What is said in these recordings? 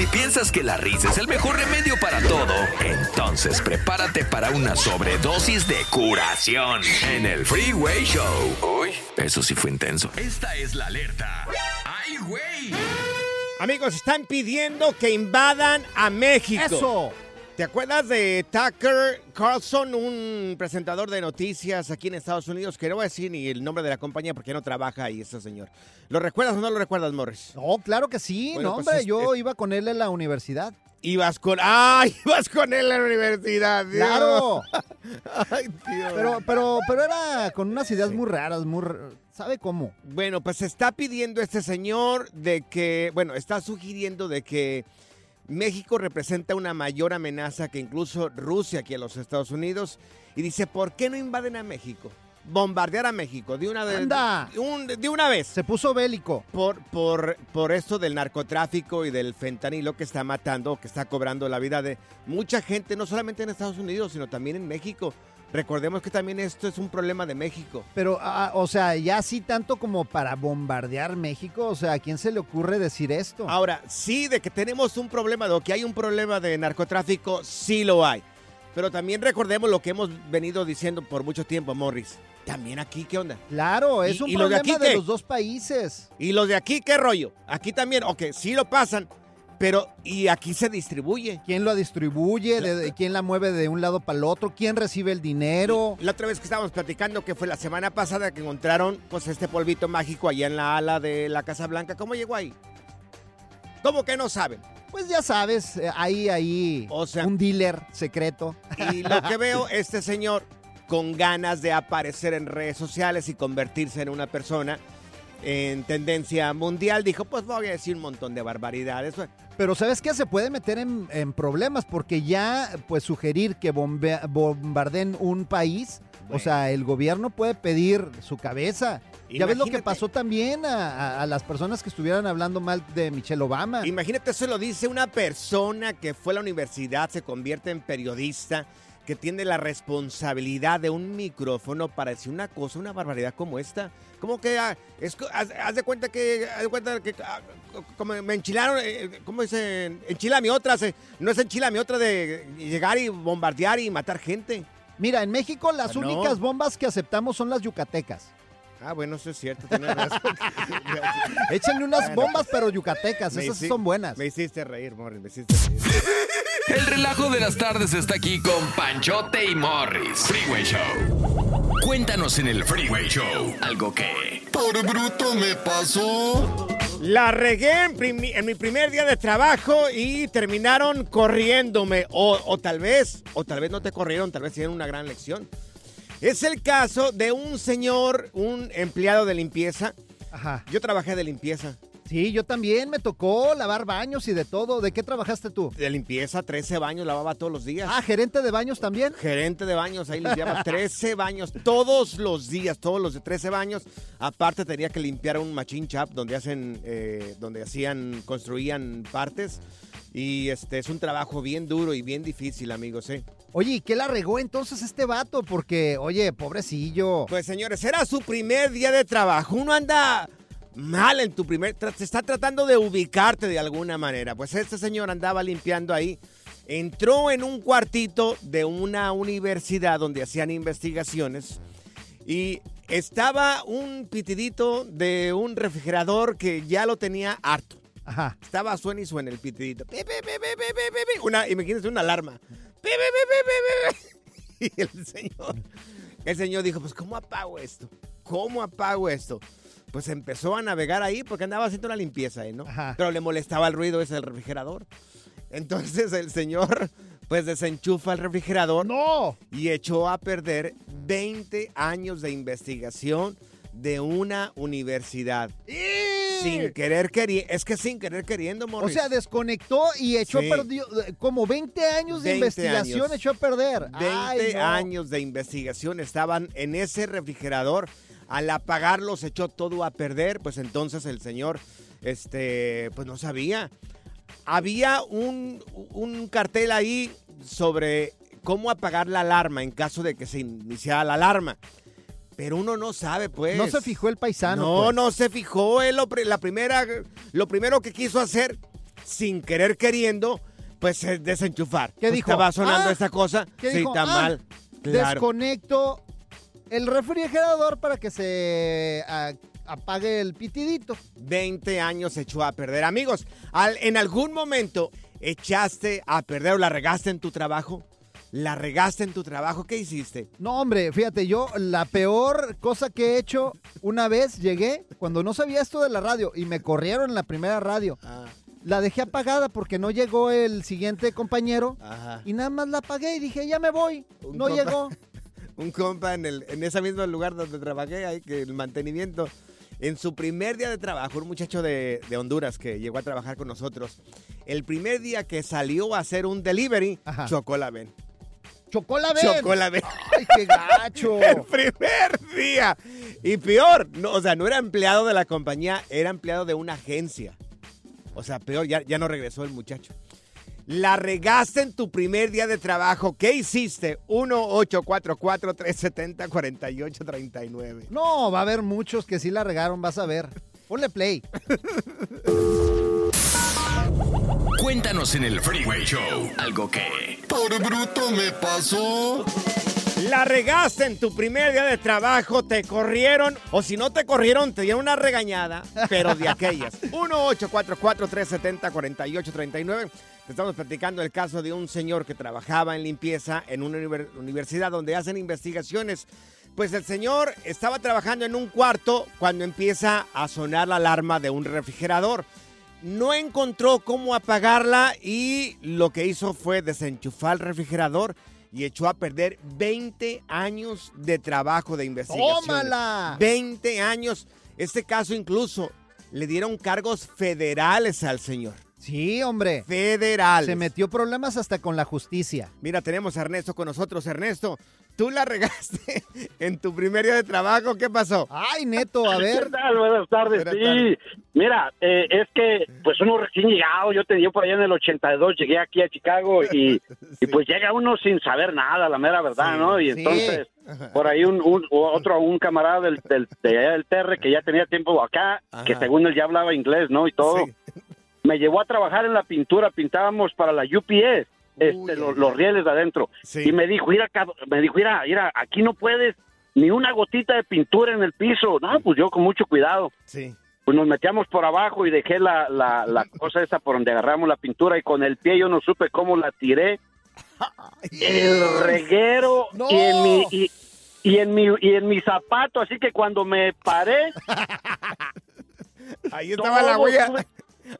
Si piensas que la risa es el mejor remedio para todo, entonces prepárate para una sobredosis de curación en el Freeway Show. Uy, eso sí fue intenso. Esta es la alerta. ¡Ay, güey! Amigos, están pidiendo que invadan a México. Eso. ¿Te acuerdas de Tucker Carlson, un presentador de noticias aquí en Estados Unidos? Que no voy a decir ni el nombre de la compañía porque no trabaja ahí ese señor. ¿Lo recuerdas o no lo recuerdas, Morris? No, claro que sí. Bueno, no, pues hombre, es- yo es- iba con él en la universidad. Ibas con... ¡Ah! Ibas con él a la universidad. Dios. Claro. Ay, Dios. Pero, pero, pero era con unas ideas muy raras, muy... ¿Sabe cómo? Bueno, pues está pidiendo este señor de que, bueno, está sugiriendo de que México representa una mayor amenaza que incluso Rusia aquí a los Estados Unidos. Y dice, ¿por qué no invaden a México? Bombardear a México de una vez. Anda. De, un- de una vez. Se puso bélico. Por, por, por esto del narcotráfico y del fentanilo que está matando, que está cobrando la vida de mucha gente, no solamente en Estados Unidos, sino también en México. Recordemos que también esto es un problema de México. Pero, ah, o sea, ya así tanto como para bombardear México, o sea, ¿a quién se le ocurre decir esto? Ahora, sí, de que tenemos un problema, de que hay un problema de narcotráfico, sí lo hay. Pero también recordemos lo que hemos venido diciendo por mucho tiempo, Morris. También aquí, ¿qué onda? Claro, es ¿Y- un y lo de problema aquí de los dos países. ¿Y los de aquí qué rollo? Aquí también, ok, sí lo pasan, pero ¿y aquí se distribuye? ¿Quién lo distribuye? ¿De, de- quién la mueve de un lado para el otro? ¿Quién recibe el dinero? La otra vez que estábamos platicando, que fue la semana pasada que encontraron pues este polvito mágico allá en la ala de la Casa Blanca, ¿cómo llegó ahí? ¿Cómo que no saben? Pues ya sabes, eh, hay ahí O sea- un dealer secreto. Y lo que veo, este señor con ganas de aparecer en redes sociales y convertirse en una persona en tendencia mundial, dijo, pues voy a decir un montón de barbaridades. Pero ¿sabes qué? Se puede meter en, en problemas porque ya, pues, sugerir que bombe- bombarden un país, o sea, el gobierno puede pedir su cabeza. Ya ves lo que Imagínate. pasó también a, a- a las personas que estuvieran hablando mal de Michelle Obama. Imagínate, eso lo dice una persona que fue a la universidad, se convierte en periodista, que tiene la responsabilidad de un micrófono para decir una cosa, una barbaridad como esta. Como que ah, es, haz, haz de cuenta que, haz de cuenta que ah, como me enchilaron, eh, ¿cómo dicen? Enchila mi otra, se- no es enchila mi otra de llegar y bombardear y matar gente. Mira, en México las Ah, no. únicas bombas que aceptamos son las yucatecas. Ah, bueno, eso es cierto, tienes razón. Échenle unas Bueno, bombas, pero yucatecas, Me esas hici- son buenas. Me hiciste reír, Morris, me hiciste reír. El relajo de las tardes está aquí con Panchote y Morris. Freeway Show. Cuéntanos en el Freeway Show algo que... Por bruto me pasó. La regué en, primi- en mi primer día de trabajo y terminaron corriéndome. O, o tal vez, o tal vez no te corrieron, tal vez tienen una gran lección. Es el caso de un señor, un empleado de limpieza. Ajá. Yo trabajé de limpieza. Sí, yo también me tocó lavar baños y de todo. ¿De qué trabajaste tú? De limpieza, 13 baños lavaba todos los días. Ah, gerente de baños también. Gerente de baños, ahí limpiaba 13 baños todos los días, todos los de 13 baños. Aparte tenía que limpiar un machine shop donde hacen, eh, donde hacían, construían partes. Y este es un trabajo bien duro y bien difícil, amigos, ¿eh? Oye, ¿y qué la regó entonces este vato? Porque, oye, pobrecillo. Pues señores, era su primer día de trabajo. Uno anda mal en tu primer... Se está tratando de ubicarte de alguna manera. Pues este señor andaba limpiando ahí. Entró en un cuartito de una universidad donde hacían investigaciones. Y estaba un pitidito de un refrigerador que ya lo tenía harto. Ajá. Estaba suena y suena el pitidito. Pi, pi, pi, pi, pi, pi, pi, pi. Una, imagínense una alarma. Y el señor, el señor dijo, pues ¿cómo apago esto? ¿Cómo apago esto? Pues empezó a navegar ahí porque andaba haciendo la limpieza ahí, ¿no? Ajá. Pero le molestaba el ruido ese del refrigerador. Entonces el señor pues desenchufa el refrigerador ¡No! y echó a perder 20 años de investigación de una universidad. Sin querer queriendo. Es que sin querer queriendo, O Morris. sea, desconectó y echó Sí. perdió como 20 años de 20 investigación años. echó a perder. 20 Ay, no. años de investigación estaban en ese refrigerador. Al apagarlo se echó todo a perder. Pues entonces el señor, este, pues no sabía. Había un, un cartel ahí sobre cómo apagar la alarma en caso de que se iniciara la alarma. Pero uno no sabe, pues. No se fijó el paisano. No, pues. no se fijó. Él lo, la primera, lo primero que quiso hacer, sin querer queriendo, pues es desenchufar. ¿Qué Pues, dijo? Estaba sonando Ah, esta cosa. ¿Qué sí, dijo? está Ah, mal. Claro. Desconecto el refrigerador para que se apague el pitidito. 20 años echó a perder. Amigos, al- ¿en algún momento echaste a perder o la regaste en tu trabajo? ¿La regaste en tu trabajo? ¿Qué hiciste? No, hombre, fíjate, yo la peor cosa que he hecho, una vez llegué cuando no sabía esto de la radio y me corrieron en la primera radio. Ah, La dejé apagada porque no llegó el siguiente compañero ajá. y nada más la apagué y dije, ya me voy. Un No compa- llegó. un compa en, el, en ese mismo lugar donde trabajé, ahí, que el mantenimiento, en su primer día de trabajo, un muchacho de, de Honduras que llegó a trabajar con nosotros, el primer día que salió a hacer un delivery, Ajá. chocó la ven. Chocó la ven. Chocó la ven. Ay, qué gacho. El primer día. Y peor, no, o sea, no era empleado de la compañía, era empleado de una agencia. O sea, peor, ya, ya no regresó el muchacho. La regaste en tu primer día de trabajo. ¿Qué hiciste? 1-844-370-4839. No, va a haber muchos que sí la regaron, vas a ver. Ponle play. Cuéntanos en el Freeway Show algo que... Por bruto me pasó. La regaste en tu primer día de trabajo, te corrieron, o si no te corrieron, te dieron una regañada, pero de aquellas. 1-844-370-4839. Te estamos platicando el caso de un señor que trabajaba en limpieza en una univer- universidad donde hacen investigaciones. Pues el señor estaba trabajando en un cuarto cuando empieza a sonar la alarma de un refrigerador. No encontró cómo apagarla y lo que hizo fue desenchufar el refrigerador y echó a perder 20 años de trabajo de investigación. ¡Tómala! 20 años. Este caso incluso le dieron cargos federales al señor. Sí, hombre. Federales. Se metió problemas hasta con la justicia. Mira, tenemos a Ernesto con nosotros. Ernesto, tú la regaste en tu primer día de trabajo. ¿Qué pasó? Ay, Neto, a ver. ¿Qué tal? Buenas tardes. Buenas sí, mira, eh, es que pues uno recién llegado, yo te digo por allá en el 82, llegué aquí a Chicago y, y pues llega uno sin saber nada, la mera verdad, Sí, ¿no? Y sí. entonces por ahí un, un- otro, un camarada del, del, de allá del Terre que ya tenía tiempo acá, que según él ya hablaba inglés, ¿no? Y todo, Sí. me llevó a trabajar en la pintura, pintábamos para la UPS. Este, los, rieles de adentro. Sí. Y me dijo, mira, me dijo, mira, mira, aquí no puedes ni una gotita de pintura en el piso. No, pues yo con mucho cuidado. Sí. Pues nos metíamos por abajo y dejé la, la, la cosa esa por donde agarramos la pintura y con el pie yo no supe cómo la tiré. El reguero ¡No! y en mi... Y, y en mi y en mi zapato, así que cuando me paré, Ahí estaba la huella.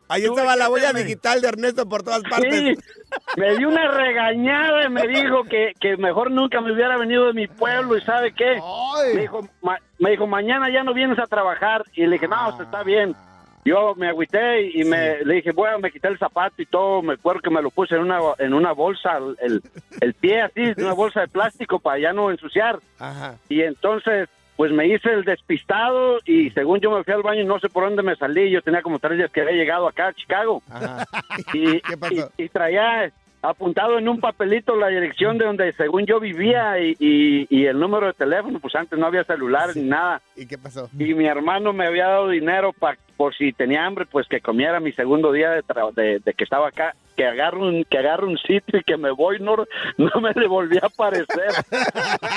Ahí estaba la huella digital de Ernesto por todas partes. Sí, me dio una regañada y me dijo que, que mejor nunca me hubiera venido de mi pueblo y ¿sabe qué? Ay. Me dijo, ma- me dijo, mañana ya no vienes a trabajar. Y le dije, no, está bien. Yo me agüité y me, le dije, bueno, me quité el zapato y todo. Me acuerdo que me lo puse en una, en una bolsa, el, el pie así, en una bolsa de plástico para ya no ensuciar. Ajá. Y entonces, pues me hice el despistado y según yo me fui al baño no sé por dónde me salí. Yo tenía como tres días que había llegado acá a Chicago. Ajá. Y, ¿Qué pasó? y- y traía apuntado en un papelito la dirección de donde según yo vivía y, y- y el número de teléfono, pues antes no había celulares ni nada. ¿Y qué pasó? Y mi hermano me había dado dinero pa- por si tenía hambre, pues que comiera mi segundo día de, de que estaba acá, que agarro un, que agarro un sitio y que me voy, no, no me le volví a aparecer.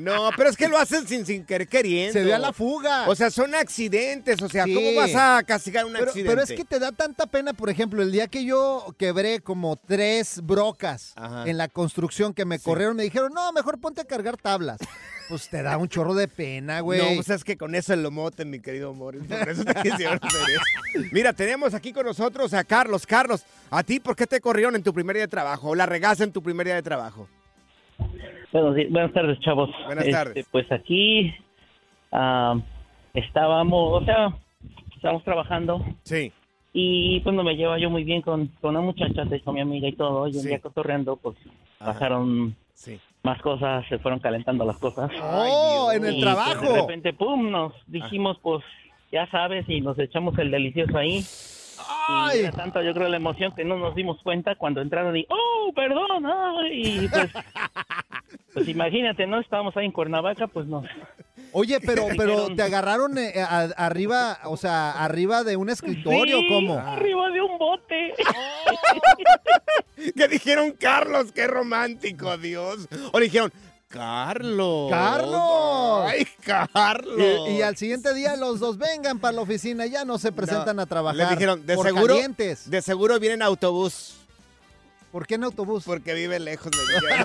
No, pero es que lo hacen sin, sin querer queriendo. Se dio a la fuga. O sea, son accidentes. O sea, Sí. ¿cómo vas a castigar un pero, accidente? pero es que te da tanta pena, por ejemplo, el día que yo quebré como tres brocas Ajá. en la construcción que me corrieron, me dijeron, no, mejor ponte a cargar tablas. Pues te da un chorro de pena, güey. No, pues es que con eso lo moten, mi querido Morris. Por eso te quisieron hacer eso. Mira, tenemos aquí con nosotros a Carlos. Carlos, ¿a ti por qué te corrieron en tu primer día de trabajo? ¿O la regaste en tu primer día de trabajo? Buenos di- buenas tardes, chavos. Buenas Este, tardes. Pues aquí ah, estábamos, o sea, estábamos trabajando Sí. y pues no me llevaba yo muy bien con, con una muchacha, con mi amiga y todo, y un Sí. día cotorreando, pues Ajá. pasaron Sí. Más cosas, se fueron calentando las cosas. ¡Oh, Ay, en el Y, pues, trabajo! de repente, pum, nos dijimos, pues, ya sabes, y nos echamos el delicioso ahí. Y tanta, yo creo, la emoción que no nos dimos cuenta cuando entraron y, oh, perdón, ay", y pues, pues imagínate, ¿no? Estábamos ahí en Cuernavaca, pues nos, Oye, pero, pero te agarraron eh, a- arriba, o sea, arriba de un escritorio, Sí, ¿cómo? arriba de un bote. ¿Qué dijeron Carlos? ¡Qué romántico, Dios! O le dijeron, Carlos. ¡Carlos! ¡Ay, Carlos! Y, y al siguiente día los dos vengan para la oficina, ya no se presentan a trabajar. Le dijeron, de por seguro, calientes. de seguro vienen autobús. ¿Por qué en autobús? Porque vive lejos. Le dijeron.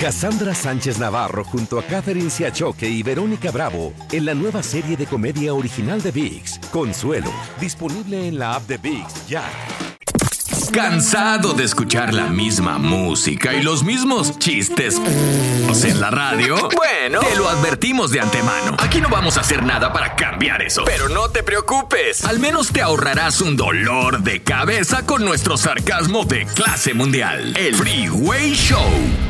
Cassandra Sánchez Navarro junto a Catherine Siachoque y Verónica Bravo en la nueva serie de comedia original de VIX, Consuelo, disponible en la app de VIX ya. ¿Cansado de escuchar la misma música y los mismos chistes en la radio? Bueno, te lo advertimos de antemano. Aquí no vamos a hacer nada para cambiar eso. Pero no te preocupes. Al menos te ahorrarás un dolor de cabeza con nuestro sarcasmo de clase mundial. El Freeway Show.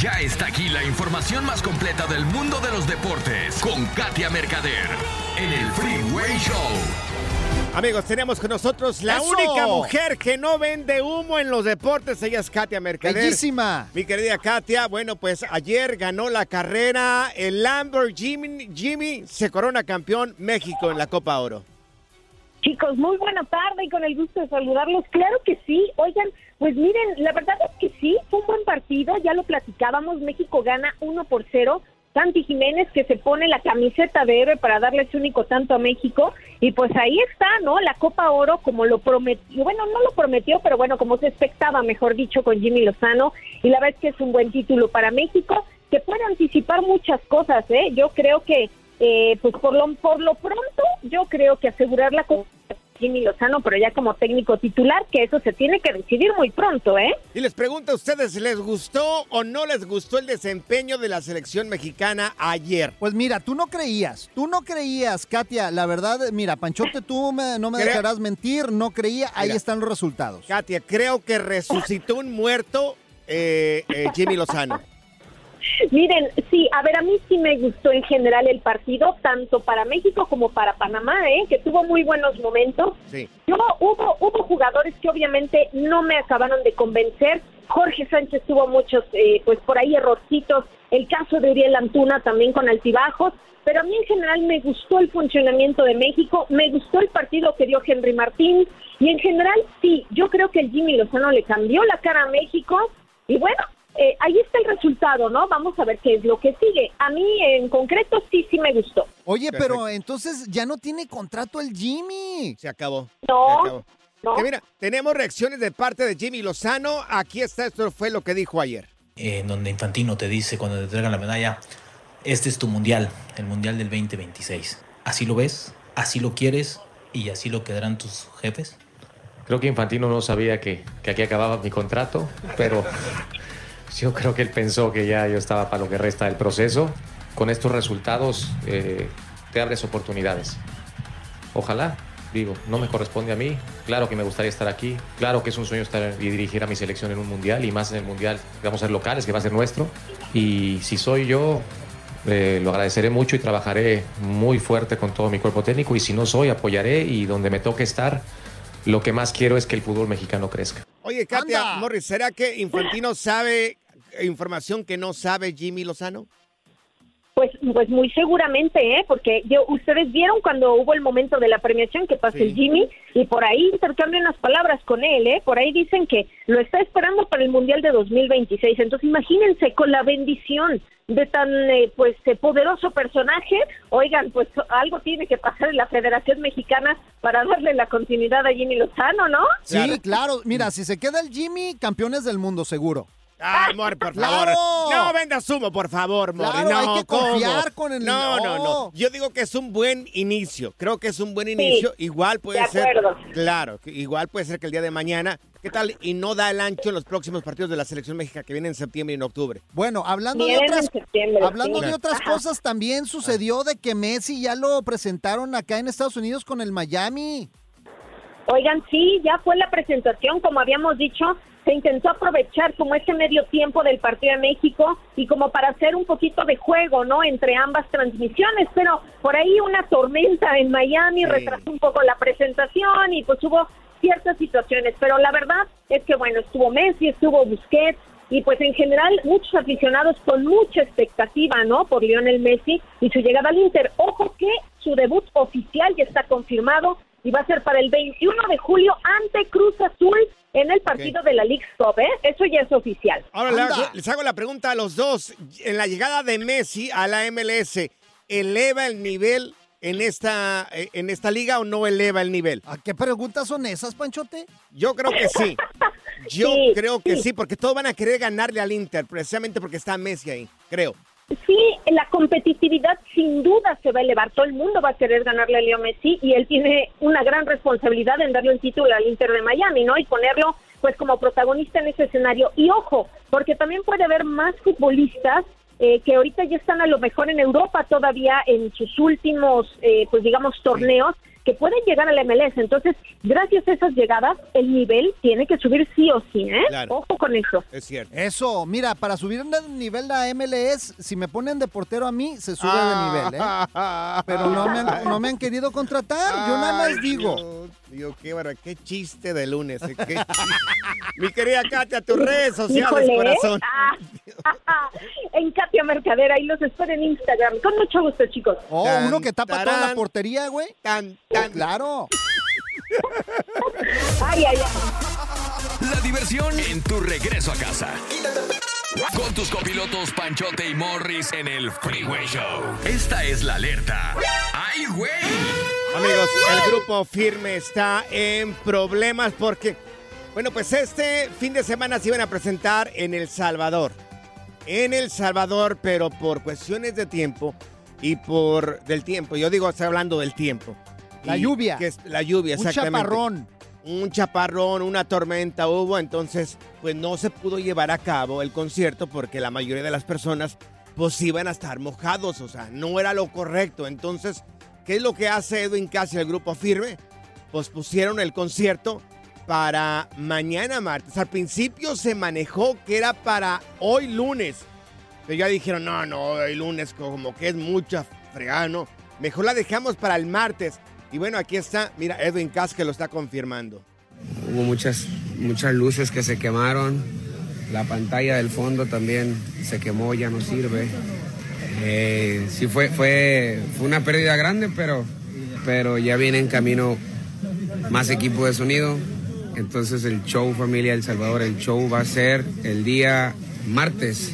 Ya está aquí la información más completa del mundo de los deportes con Katia Mercader en el Freeway Show. Amigos, tenemos con nosotros la ¡Eso! única mujer que no vende humo en los deportes. Ella es Katia Mercader. Bellísima. Mi querida Katia, bueno, pues ayer ganó la carrera el Lamborghini Jimmy se corona campeón México en la Copa Oro. Chicos, muy buena tarde y con el gusto de saludarlos. Claro que sí. Oigan, pues miren, la verdad es que sí, fue un buen partido, ya lo platicábamos, México gana 1 por 0. Santi Jiménez que se pone la camiseta de héroe para darle ese único tanto a México y pues ahí está, ¿no? La Copa Oro como lo prometió, bueno, no lo prometió, pero bueno, como se expectaba, mejor dicho, con Jimmy Lozano y la verdad es que es un buen título para México que puede anticipar muchas cosas, ¿eh? Yo creo que eh, pues por lo, por lo pronto, yo creo que asegurar la Copa Jimmy Lozano, pero ya como técnico titular, que eso se tiene que decidir muy pronto, ¿eh? Y les pregunto a ustedes, ¿les gustó o no les gustó el desempeño de la selección mexicana ayer? Pues mira, tú no creías, tú no creías, Katia. La verdad, mira, Panchote, tú me- no me Creo- dejarás mentir, no creía. Ahí Mira. están los resultados. Katia, creo que resucitó un muerto eh, eh, Jimmy Lozano. Miren, sí, a ver, a mí sí me gustó en general el partido, tanto para México como para Panamá, ¿eh? que tuvo muy buenos momentos. Sí. Yo, hubo, hubo jugadores que obviamente no me acabaron de convencer. Jorge Sánchez tuvo muchos, eh, pues por ahí errorcitos. El caso de Uriel Antuna también con altibajos. Pero a mí en general me gustó el funcionamiento de México, me gustó el partido que dio Henry Martín. Y en general, sí, yo creo que el Jimmy Lozano le cambió la cara a México. Y bueno, eh, ahí está el resultado, ¿no? Vamos a ver qué es lo que sigue. A mí en concreto sí, sí me gustó. Oye, pero entonces ya no tiene contrato el Jimmy. Se acabó. No, Se acabó. Que mira, tenemos reacciones de parte de Jimmy Lozano. Aquí está, esto fue lo que dijo ayer. en donde Infantino te dice cuando te entregan la medalla, este es tu mundial, el mundial del 2026. ¿Así lo ves? ¿Así lo quieres? ¿Y así lo quedarán tus jefes? Creo que Infantino no sabía que, que aquí acababa mi contrato, pero yo creo que él pensó que ya yo estaba para lo que resta del proceso. Con estos resultados eh, te abres oportunidades. Ojalá, digo, no me corresponde a mí. Claro que me gustaría estar aquí. Claro que es un sueño estar y dirigir a mi selección en un mundial y más en el mundial vamos a ser locales, que va a ser nuestro. Y si soy yo, eh, lo agradeceré mucho y trabajaré muy fuerte con todo mi cuerpo técnico. Y si no soy, apoyaré y donde me toque estar, lo que más quiero es que el fútbol mexicano crezca. Oye, Katia Morris, ¿será que Infantino sabe información que no sabe Jimmy Lozano? Pues, pues muy seguramente, ¿eh? Porque yo, ustedes vieron cuando hubo el momento de la premiación que pasó el Jimmy y por ahí intercambian unas palabras con él, ¿eh? Por ahí dicen que lo está esperando para el Mundial de 2026. Entonces imagínense con la bendición de tan eh, pues eh, poderoso personaje, oigan, pues algo tiene que pasar en la Federación Mexicana para darle la continuidad a Jimmy Lozano, ¿no? Sí, claro. Mira, si se queda el Jimmy, campeones del mundo, seguro. Ay, amor, por favor. ¡Claro! No vendas humo, por favor, Mori. Claro, no, hay que ¿cómo? confiar con el- No, no, no. no. Yo digo que es un buen inicio. Creo que es un buen inicio. igual puede de ser. acuerdo. Claro, igual puede ser que el día de mañana. ¿Qué tal? Y no da el ancho en los próximos partidos de la selección mexicana que vienen en septiembre y en octubre. Bueno, hablando de otras, septiembre, hablando sí. de otras Ajá. cosas, también sucedió de que Messi ya lo presentaron acá en Estados Unidos con el Miami. Oigan, sí, ya fue la presentación, como habíamos dicho, se intentó aprovechar como ese medio tiempo del partido de México y como para hacer un poquito de juego, ¿no? Entre ambas transmisiones, pero por ahí una tormenta en Miami retrasó un poco la presentación y pues hubo ciertas situaciones, pero la verdad es que bueno, estuvo Messi, estuvo Busquets y pues en general muchos aficionados con mucha expectativa, ¿no? Por Lionel Messi y su llegada al Inter. Ojo que su debut oficial ya está confirmado y va a ser para el 21 de julio ante Cruz Azul en el partido de la League Cup, ¿eh? Eso ya es oficial. Ahora hago- les hago la pregunta a los dos. En la llegada de Messi a la MLS, ¿eleva el nivel en esta, eh, en esta liga o no eleva el nivel? ¿A qué preguntas son esas, Panchote? Yo creo que sí. Yo Sí, creo que sí. sí, porque todos van a querer ganarle al Inter, precisamente porque está Messi ahí, creo. Sí, la competitividad sin duda se va a elevar. Todo el mundo va a querer ganarle a Leo Messi y él tiene una gran responsabilidad en darle el título al Inter de Miami, ¿no? Y ponerlo pues como protagonista en ese escenario. Y ojo, porque también puede haber más futbolistas eh, que ahorita ya están a lo mejor en Europa todavía en sus últimos, eh, pues digamos, torneos que pueden llegar al MLS. Entonces, gracias a esas llegadas, el nivel tiene que subir sí o sí, ¿eh? Claro. Ojo con eso. Es cierto. Eso, mira, para subir el nivel de la MLS, si me ponen de portero a mí, se sube Ah. de nivel, ¿eh? Pero no me han, no me han querido contratar, yo nada más digo. Dios, Dios, qué, barba- qué chiste de lunes. eh, qué chiste. Mi querida Katia, tus redes sociales, Híjole, corazón. Ah, en Katia Mercader, ahí los espero en Instagram. Con mucho gusto, chicos. Oh, Tan, uno que tapa toda la portería, güey. Tan, tan. Claro. Ay, ay, ay. La diversión en tu regreso a casa. Con tus copilotos Panchote y Morris en el Freeway Show. Esta es la alerta. ¡Ay, güey! Amigos, el grupo firme está en problemas porque, bueno, pues este fin de semana se iban a presentar en El Salvador. En El Salvador, pero por cuestiones de tiempo y por del tiempo. Yo digo, estoy hablando del tiempo. La Y lluvia. que es la lluvia, Un exactamente. chaparrón. Un chaparrón, una tormenta hubo, entonces pues no se pudo llevar a cabo el concierto porque la mayoría de las personas pues iban a estar mojados, o sea, no era lo correcto. Entonces, ¿qué es lo que hace Edwin Casi el grupo firme? Pues pusieron el concierto para mañana martes. Al principio se manejó que era para hoy lunes, Pero ya dijeron, no, no, el lunes como que es mucha fregada, ¿no? Mejor la dejamos para el martes. Y bueno, aquí está, mira, Edwin Cass que lo está confirmando. Hubo muchas, muchas luces que se quemaron. La pantalla del fondo también se quemó, ya no sirve. Eh, sí fue, fue, fue una pérdida grande, pero, pero ya viene en camino más equipo de sonido. Entonces el show Familia El Salvador, el show va a ser el día martes.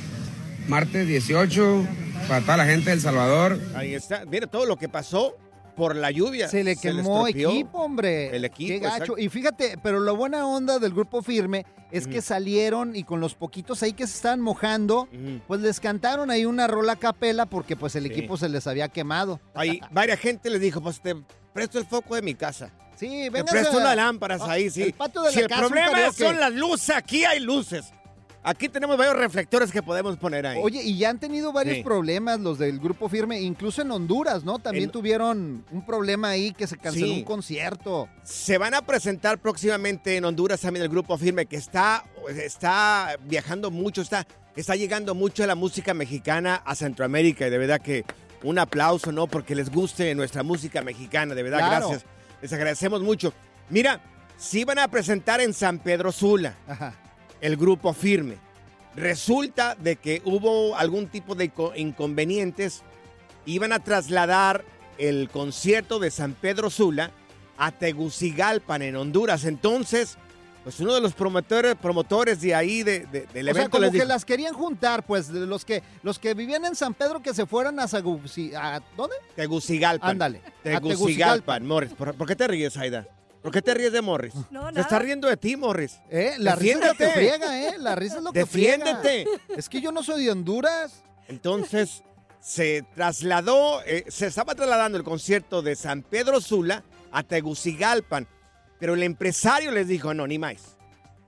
Martes 18 para toda la gente del Salvador. Ahí está, mira todo lo que pasó por la lluvia. Se le quemó estropeó equipo, hombre. El equipo. Qué gacho. exacto. Y fíjate, pero la buena onda del grupo firme es que salieron y con los poquitos ahí que se estaban mojando, pues les cantaron ahí una rola a capela porque pues el Sí. equipo se les había quemado. Ahí varias gente les dijo, pues te presto el foco de mi casa. Sí, Te véngase presto unas lámparas ahí, sí. el patio de si la el casa, un problema karaoke. son las luces, aquí hay luces. Aquí tenemos varios reflectores que podemos poner ahí. Oye, y ya han tenido varios Sí. problemas los del grupo firme, incluso en Honduras, ¿no? También En- tuvieron un problema ahí que se canceló Sí. un concierto. Se van a presentar próximamente en Honduras también el grupo Firme que está, está viajando mucho, está, está llegando mucho la música mexicana a Centroamérica y de verdad que un aplauso, ¿no? Porque les guste nuestra música mexicana, de verdad, Claro. gracias. Les agradecemos mucho. Mira, sí van a presentar en San Pedro Sula el grupo Firme. Resulta de que hubo algún tipo de co- inconvenientes. Iban a trasladar el concierto de San Pedro Sula a Tegucigalpan, en Honduras. Entonces, pues uno de los promotores, promotores de ahí, de- de- del O sea, evento, como les que dijo, las querían juntar, pues, de los que los que vivían en San Pedro que se fueran a Sagusi, ¿a dónde? Tegucigalpan. Ándale, Tegucigalpan, Tegucigalpan. Morris. ¿Por, por qué te ríes, Aida? ¿Por qué te ríes de Morris? No, Se nada. está riendo de ti, Morris. Eh, la risa es lo que Defiéndete. friega, ¿eh? La risa es lo que Defiéndete. friega. Es que yo no soy de Honduras. Entonces, se trasladó, eh, se estaba trasladando el concierto de San Pedro Sula a Tegucigalpan, pero el empresario les dijo, no, ni más.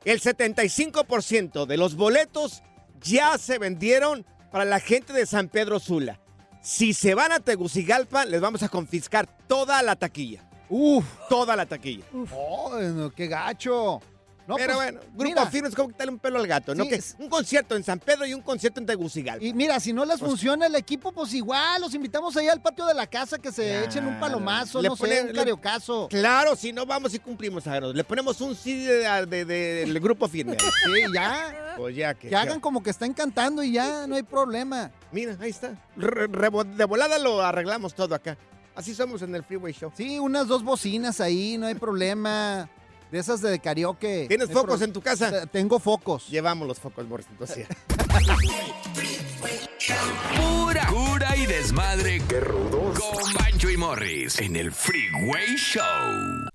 El 75% de los boletos ya se vendieron para la gente de San Pedro Sula. Si se van a Tegucigalpan, les vamos a confiscar toda la taquilla. Uf. Toda la taquilla. Oh, no, qué gacho. No, Pero pues, bueno, Grupo. Firme es como quitarle un pelo al gato, ¿no? Sí, Que es- un concierto en San Pedro y un concierto en Tegucigalpan. Y mira, si no les Pues- funciona el equipo, pues igual, los invitamos ahí al patio de la casa que se echen un palomazo, Le no sé, un le- cariocazo. Claro, si no vamos y cumplimos, Agros. Le ponemos un CD de- de- de- del grupo firme. Sí, ya. Pues ya que. Que hagan como que están cantando y ya, no hay problema. Mira, ahí está. Re- re- de volada lo arreglamos todo acá. Así somos en el Freeway Show. Sí, unas dos bocinas ahí, no hay problema. De esas de karaoke. ¿Tienes No focos en tu casa? T- Tengo focos. Llevamos los focos, Boris. Entonces, Pura cura y desmadre. ¡Qué rudos! Con Bancho y Morris en el Freeway Show.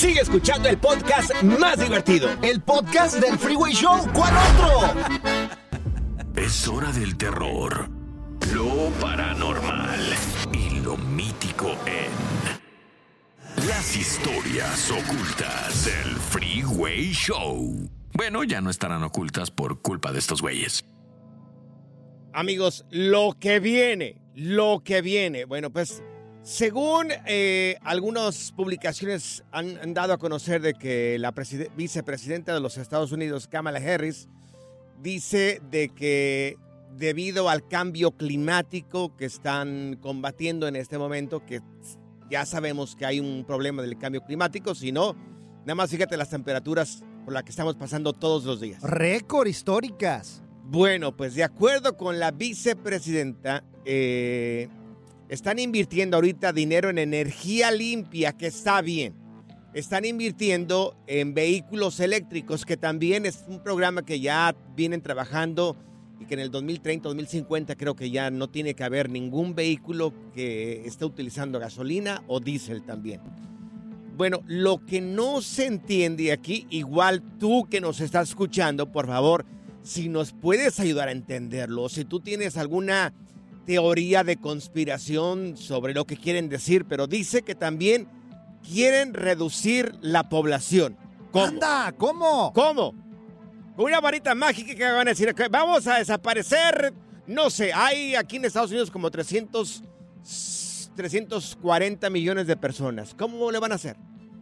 Sigue escuchando el podcast más divertido. El podcast del Freeway Show. ¿Cuál otro? Es hora del terror, lo paranormal y lo mítico en las historias ocultas del Freeway Show. Bueno, ya no estarán ocultas por culpa de estos güeyes. amigos, lo que viene, lo que viene. Bueno, pues según eh, algunas publicaciones han, han dado a conocer de que la preside- vicepresidenta de los Estados Unidos, Kamala Harris, dice de que debido al cambio climático que están combatiendo en este momento, que ya sabemos que hay un problema del cambio climático, si no, nada más fíjate las temperaturas por las que estamos pasando todos los días. Récord históricas. Bueno, pues de acuerdo con la vicepresidenta, eh, están invirtiendo ahorita dinero en energía limpia, que está bien. Están invirtiendo en vehículos eléctricos, que también es un programa que ya vienen trabajando y que en el 2030, 2050 creo que ya no tiene que haber ningún vehículo que esté utilizando gasolina o diésel también. Bueno, lo que no se entiende aquí, igual tú que nos estás escuchando, por favor, si nos puedes ayudar a entenderlo, si tú tienes alguna teoría de conspiración sobre lo que quieren decir, pero dice que también quieren reducir la población. ¿Cómo? ¡Anda! ¿Cómo? ¿Cómo? Con una varita mágica que van a decir que vamos a desaparecer, no sé, hay aquí en Estados Unidos como 300, 340 millones de personas. ¿Cómo le van a hacer?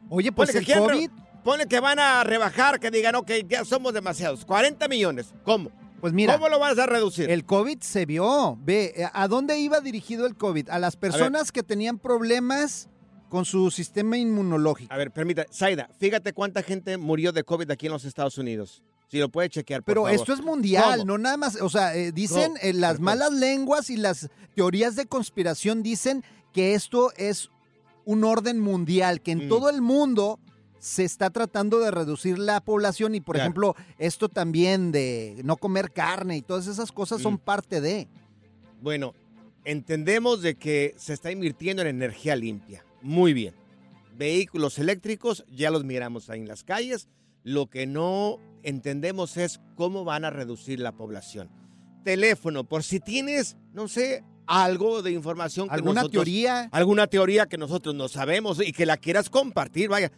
Oye, pues Ponle el que quieren COVID... Ponle que van a rebajar, que digan, ok, ya somos demasiados. 40 millones. ¿Cómo? Pues mira, ¿Cómo lo vas a reducir? El COVID se vio. Ve, eh, ¿a dónde iba dirigido el COVID? A las personas que tenían problemas con su sistema inmunológico. A ver, permita, Zaida, fíjate cuánta gente murió de COVID aquí en los Estados Unidos. Si lo puede chequear, por Pero favor. esto es mundial, ¿Cómo? no nada más. O sea, eh, dicen eh, las malas lenguas y las teorías de conspiración dicen que esto es un orden mundial, que en Mm. todo el mundo se está tratando de reducir la población y, por Claro. ejemplo, esto también de no comer carne y todas esas cosas son Mm. parte de. Bueno, entendemos de que se está invirtiendo en energía limpia. Muy bien. Vehículos eléctricos, ya los miramos ahí en las calles. Lo que no entendemos es cómo van a reducir la población. Teléfono, por si tienes, no sé, algo de información que ¿Alguna nosotros- teoría? Alguna teoría que nosotros no sabemos y que la quieras compartir, vaya.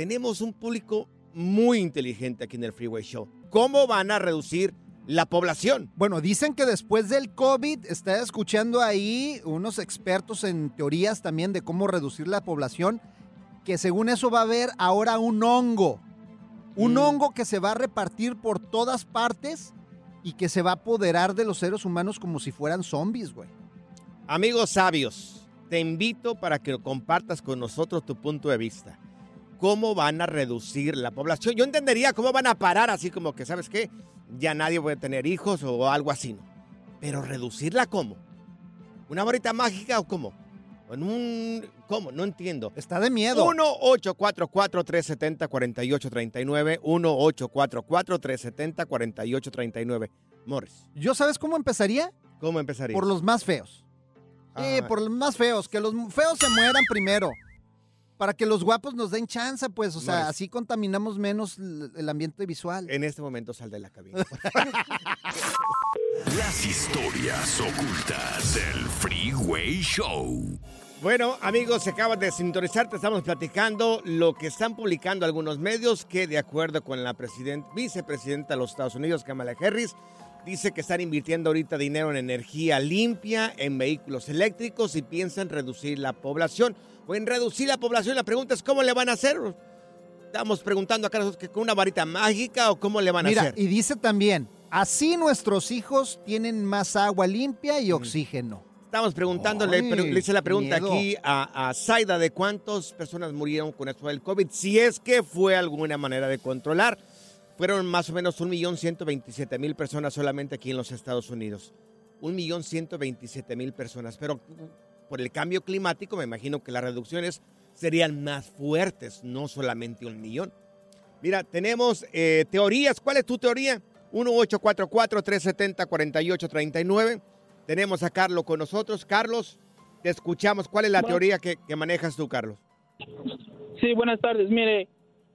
Tenemos un público muy inteligente aquí en el Freeway Show. ¿Cómo van a reducir la población? Bueno, dicen que después del COVID, está escuchando ahí unos expertos en teorías también de cómo reducir la población, que según eso va a haber ahora un hongo. Un Mm. hongo que se va a repartir por todas partes y que se va a apoderar de los seres humanos como si fueran zombies, güey. Amigos sabios, te invito para que compartas con nosotros tu punto de vista. ¿Cómo van a reducir la población? Yo entendería cómo van a parar así como que, ¿sabes qué? Ya nadie puede tener hijos o algo así, ¿no? Pero reducirla cómo? ¿Una varita mágica o cómo? ¿En un... ¿Cómo? No entiendo. Está de miedo. 1-844-370-4839. 1-844-370-4839. Morris, ¿Yo sabes cómo empezaría? ¿cómo empezaría? Por los más feos. Sí, Ah. por los más feos, que los feos se mueran primero. Para que los guapos nos den chance, pues, o sea, así contaminamos menos el ambiente visual. En este momento sal de la cabina. Las historias ocultas del Freeway Show. Bueno, amigos, se acaban de sintonizar, te estamos platicando lo que están publicando algunos medios que de acuerdo con la president- vicepresidenta de los Estados Unidos, Kamala Harris, dice que están invirtiendo ahorita dinero en energía limpia, en vehículos eléctricos y piensan reducir la población. O en reducir la población, la pregunta es cómo le van a hacer. Estamos preguntando acá nosotros que con una varita mágica o cómo le van a hacer. y dice también, así nuestros hijos tienen más agua limpia y oxígeno. Estamos preguntándole, Ay, le hice la pregunta miedo. aquí a, a Zaida de cuántas personas murieron con esto del COVID, si es que fue alguna manera de controlar. Fueron más o menos 1.127.000 personas solamente aquí en los Estados Unidos. 1.127.000 personas. Pero por el cambio climático me imagino que las reducciones serían más fuertes, no solamente un millón. Mira, tenemos eh, teorías. ¿Cuál es tu teoría? 1-844-370-4839. Tenemos a Carlos con nosotros. Carlos, te escuchamos. ¿Cuál es la Bueno. teoría que, que manejas tú, Carlos? Sí, buenas tardes. Mire,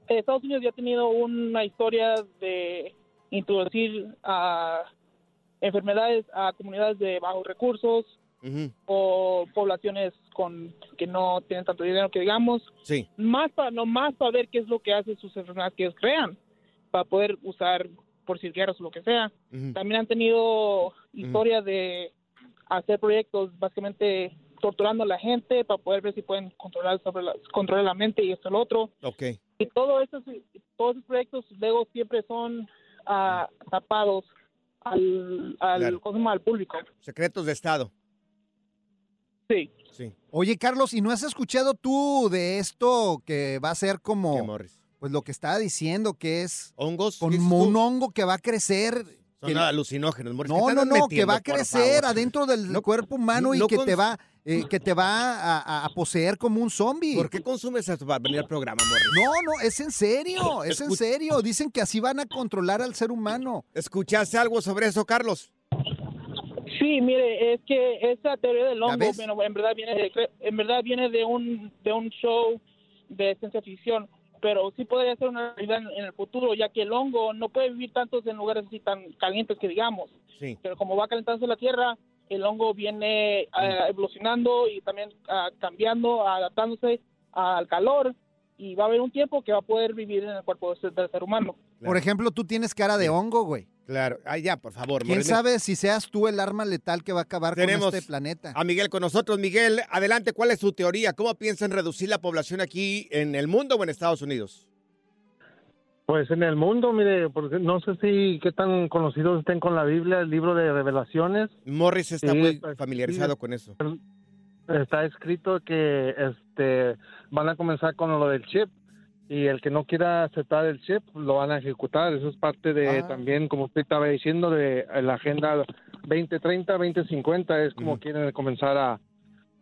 Estados Unidos ya ha tenido una historia de introducir a enfermedades a comunidades de bajos recursos o poblaciones con que no tienen tanto dinero que digamos. Sí. Más para no más para ver qué es lo que hacen sus enfermedades que ellos crean para poder usar por guerras o lo que sea. También han tenido historia de hacer proyectos básicamente torturando a la gente para poder ver si pueden controlar sobre la, controlar la mente y esto y lo otro. Ok. Y todo esos, todos esos proyectos luego siempre son ah, tapados al, al, Claro. al público. Secretos de Estado. Sí. Sí. Oye, Carlos, ¿y no has escuchado tú de esto que va a ser como, pues lo que estaba diciendo, que es hongos, como un hongo que va a crecer Son alucinógenos, Morris. No, ¿qué no, no, que va a crecer favor? adentro del cuerpo humano y no que te va eh, que te va a, a- a poseer como un zombie. ¿Por qué consumes esto para venir al programa, Morris? No, no, es en serio, es en serio. Dicen que así van a controlar al ser humano. ¿Escuchaste algo sobre eso, Carlos? Sí, mire, es que esa teoría del hongo, bueno, en verdad viene de, en verdad viene de un de un show de ciencia ficción, pero sí podría ser una realidad en, en el futuro, ya que el hongo no puede vivir tantos en lugares así tan calientes que digamos. Sí. Pero como va calentándose la tierra, el hongo viene eh, evolucionando y también ah, cambiando, adaptándose al calor y va a haber un tiempo que va a poder vivir en el cuerpo del ser- del ser humano. Por ejemplo, tú tienes cara de hongo, güey. Claro, ay, ya, por favor. ¿Quién sabe si seas tú el arma letal que va a acabar Tenemos con este planeta? a Miguel con nosotros. Miguel, adelante, ¿cuál es tu teoría? ¿Cómo piensan reducir la población aquí en el mundo o en Estados Unidos? Pues en el mundo, mire, porque no sé si qué tan conocidos estén con la Biblia, el libro de revelaciones. Morris está Sí, muy pues, familiarizado sí. con eso. Está escrito que este van a comenzar con lo del chip y el que no quiera aceptar el chip lo van a ejecutar. Eso es parte de Ah. también, como usted estaba diciendo, de la agenda 2030, 2050. Es como quieren comenzar a,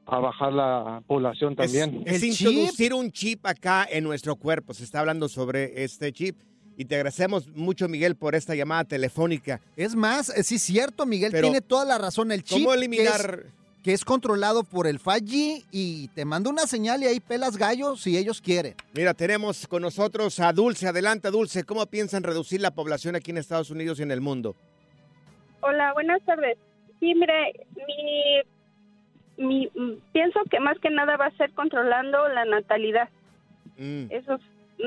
a bajar la población también. Es introducir un chip acá en nuestro cuerpo. Se está hablando sobre este chip. Y te agradecemos mucho, Miguel, por esta llamada telefónica. Es más, eh, sí es cierto, Miguel Pero, tiene toda la razón. El chip ¿cómo que eliminar- es, que es controlado por el 5G y te manda una señal y ahí pelas gallos si ellos quieren. Mira, tenemos con nosotros a Dulce. Adelante, Dulce. ¿Cómo piensan reducir la población aquí en Estados Unidos y en el mundo? Hola, buenas tardes. Sí, mire, mi, mi, mm, pienso que más que nada va a ser controlando la natalidad. Mm. Eso es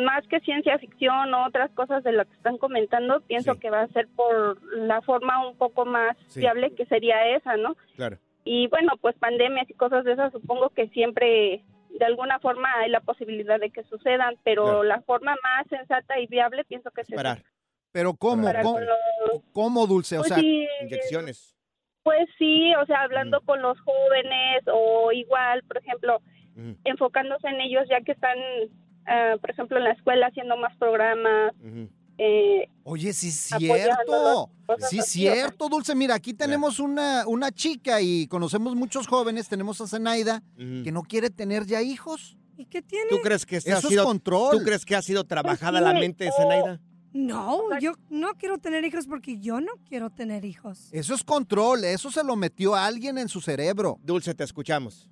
más que ciencia ficción o otras cosas de lo que están comentando, pienso Sí. que va a ser por la forma un poco más Sí. fiable que sería esa, ¿no? Claro. Y bueno, pues pandemias y cosas de esas, supongo que siempre de alguna forma hay la posibilidad de que sucedan, pero Claro. la forma más sensata y viable pienso que es esa. Parar. Pero ¿cómo? ¿Cómo, los- cómo, Dulce? O Pues sea, sí, Inyecciones. Pues sí, o sea, hablando con los jóvenes o igual, por ejemplo, enfocándose en ellos ya que están, ah, por ejemplo, en la escuela haciendo más programas. Eh, Oye, sí es cierto. Sí es cierto, Dulce. Mira, aquí tenemos una, una chica y conocemos muchos jóvenes. Tenemos a Zenaida que no quiere tener ya hijos. ¿Y qué tiene? ¿Tú crees que este ha Eso es sido control. ¿Tú crees que ha sido trabajada Pues la sí, mente de Zenaida? No, yo no quiero tener hijos porque yo no quiero tener hijos. Eso es control. Eso se lo metió a alguien en su cerebro. Dulce, te escuchamos.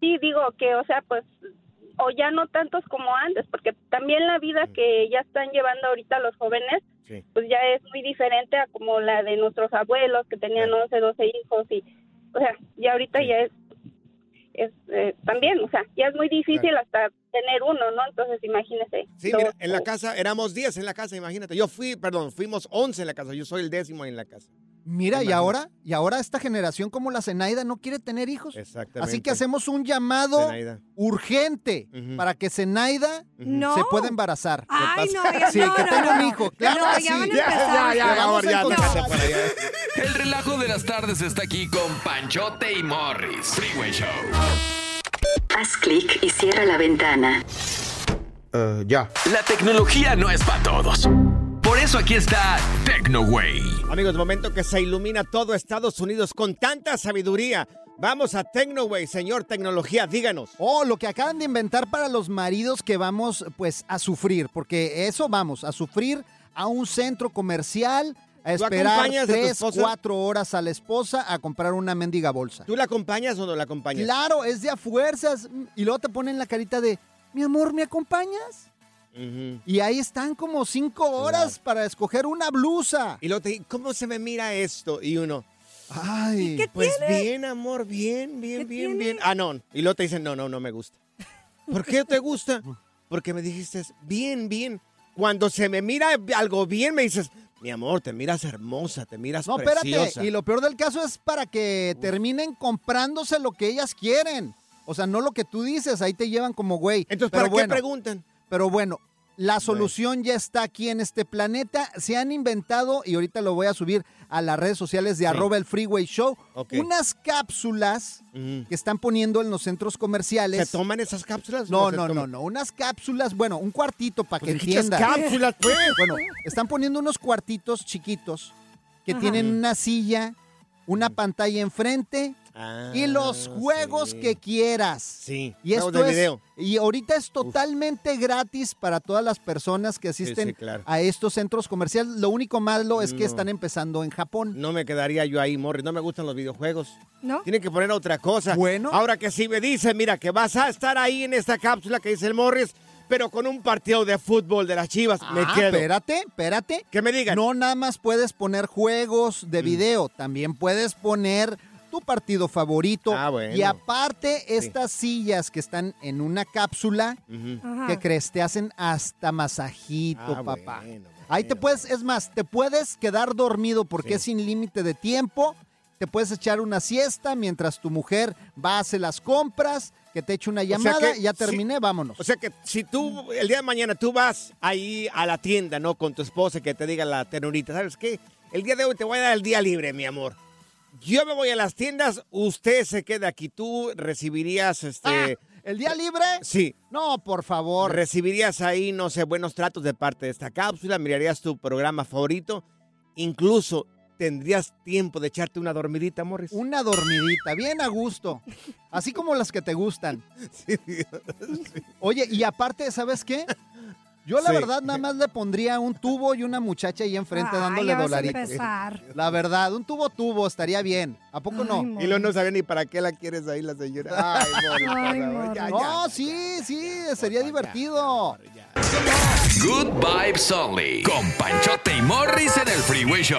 Sí, digo que, o sea, pues, o ya no tantos como antes, porque también la vida que ya están llevando ahorita los jóvenes, Sí. pues ya es muy diferente a como la de nuestros abuelos que tenían 11, 12 hijos y, o sea, ya ahorita ya es, es eh, también, o sea, ya es muy difícil hasta tener uno, ¿no? Entonces, imagínese. Sí, dos mira, en la casa éramos 10 en la casa, imagínate. Yo fui, perdón, fuimos 11 en la casa. Yo soy el décimo en la casa. Mira, y ahora, y ahora esta generación como la Zenaida no quiere tener hijos. Exactamente. Así que hacemos un llamado Zenaida. urgente para que Zenaida No. se pueda embarazar. Ay, ¿Qué no, ya- sí, no, que no, tenga no. un hijo. Claro No, que ya sí. van a ya, vamos ya. El relajo de las tardes está aquí con Panchote y Morris. Freeway Show. Haz clic y cierra la ventana. ya. La tecnología no es para todos. Por eso aquí está TecnoWay. Amigos, momento que se ilumina todo Estados Unidos con tanta sabiduría. Vamos a Tecnoway, señor tecnología, díganos. Oh, lo que acaban de inventar para los maridos que vamos pues a sufrir, porque eso vamos, a sufrir a un centro comercial, a ¿Tú esperar a tres, esposa? cuatro horas a la esposa a comprar una mendiga bolsa. ¿Tú la acompañas o no la acompañas? Claro, es de a fuerzas. Y luego te ponen la carita de, mi amor, ¿me acompañas? Y ahí están como cinco horas para escoger una blusa. Y luego te ¿cómo se me mira esto? Y uno, Ay, qué pues tiene? bien, amor, bien, bien, ¿Qué bien, tiene? bien. Ah, no. Y luego te dicen, no, no, no me gusta. ¿Por qué te gusta? Porque me dijiste, bien, bien. Cuando se me mira algo bien, me dices, mi amor, te miras hermosa, te miras No, preciosa. espérate. Y lo peor del caso es para que terminen comprándose lo que ellas quieren. O sea, no lo que tú dices, ahí te llevan como güey. Entonces, Pero ¿para bueno, qué preguntan? Pero bueno, la solución ya está aquí en este planeta. Se han inventado, y ahorita lo voy a subir a las redes sociales de arroba el Freeway Show, unas cápsulas que están poniendo en los centros comerciales. ¿Se toman esas cápsulas? No, no, no, no. Unas cápsulas, bueno, un cuartito para que Pues dijiste entiendan. cápsulas, pues. Bueno, están poniendo unos cuartitos chiquitos que Ajá. tienen una silla, una pantalla enfrente y los Ah, juegos sí. que quieras. Sí, Y juegos esto de es, video. y ahorita es totalmente gratis para todas las personas que asisten sí, claro. a estos centros comerciales. Lo único malo es que No. están empezando en Japón. No me quedaría yo ahí, Morris. No me gustan los videojuegos. ¿No? Tienen que poner otra cosa. Bueno. Ahora que si me dicen, mira, que vas a estar ahí en esta cápsula que dice el Morris, pero con un partido de fútbol de las chivas, me Ah, quedo. espérate, espérate. Que me digan. No nada más puedes poner juegos Mm. de video, también puedes poner tu partido favorito. Ah, bueno. Y aparte, estas sillas que están en una cápsula, Ajá. ¿qué crees? Te hacen hasta masajito, Ah, papá. bueno, Ahí te puedes, es más, te puedes quedar dormido porque Sí. es sin límite de tiempo. Te puedes echar una siesta mientras tu mujer va a hacer las compras, que te eche una sea llamada, que ya si- terminé, vámonos. O sea que si tú, el día de mañana, tú vas ahí a la tienda, ¿no? Con tu esposa que te diga la ternurita, ¿sabes qué? El día de hoy te voy a dar el día libre, mi amor. Yo me voy a las tiendas, usted se queda aquí. Tú recibirías, este... ¿El día libre? Sí. No, por favor. Recibirías ahí, no sé, buenos tratos de parte de esta cápsula, mirarías tu programa favorito, incluso tendrías tiempo de echarte una dormidita, Morris. Una dormidita, bien a gusto. Así como las que te gustan. Oye, y aparte, ¿sabes qué? Yo la Sí. verdad nada más le pondría un tubo y una muchacha ahí enfrente Ay, dándole ya dolaritos. empezar. La verdad, un tubo tubo estaría bien. ¿A poco no? Y luego no sabía ni para qué la quieres ahí la señora. Ay, Morris, por Ay, favor, ya, No, ya. sí, sí, sería divertido. Good Vibes Only. Con Panchote y Morris en el Freeway Show.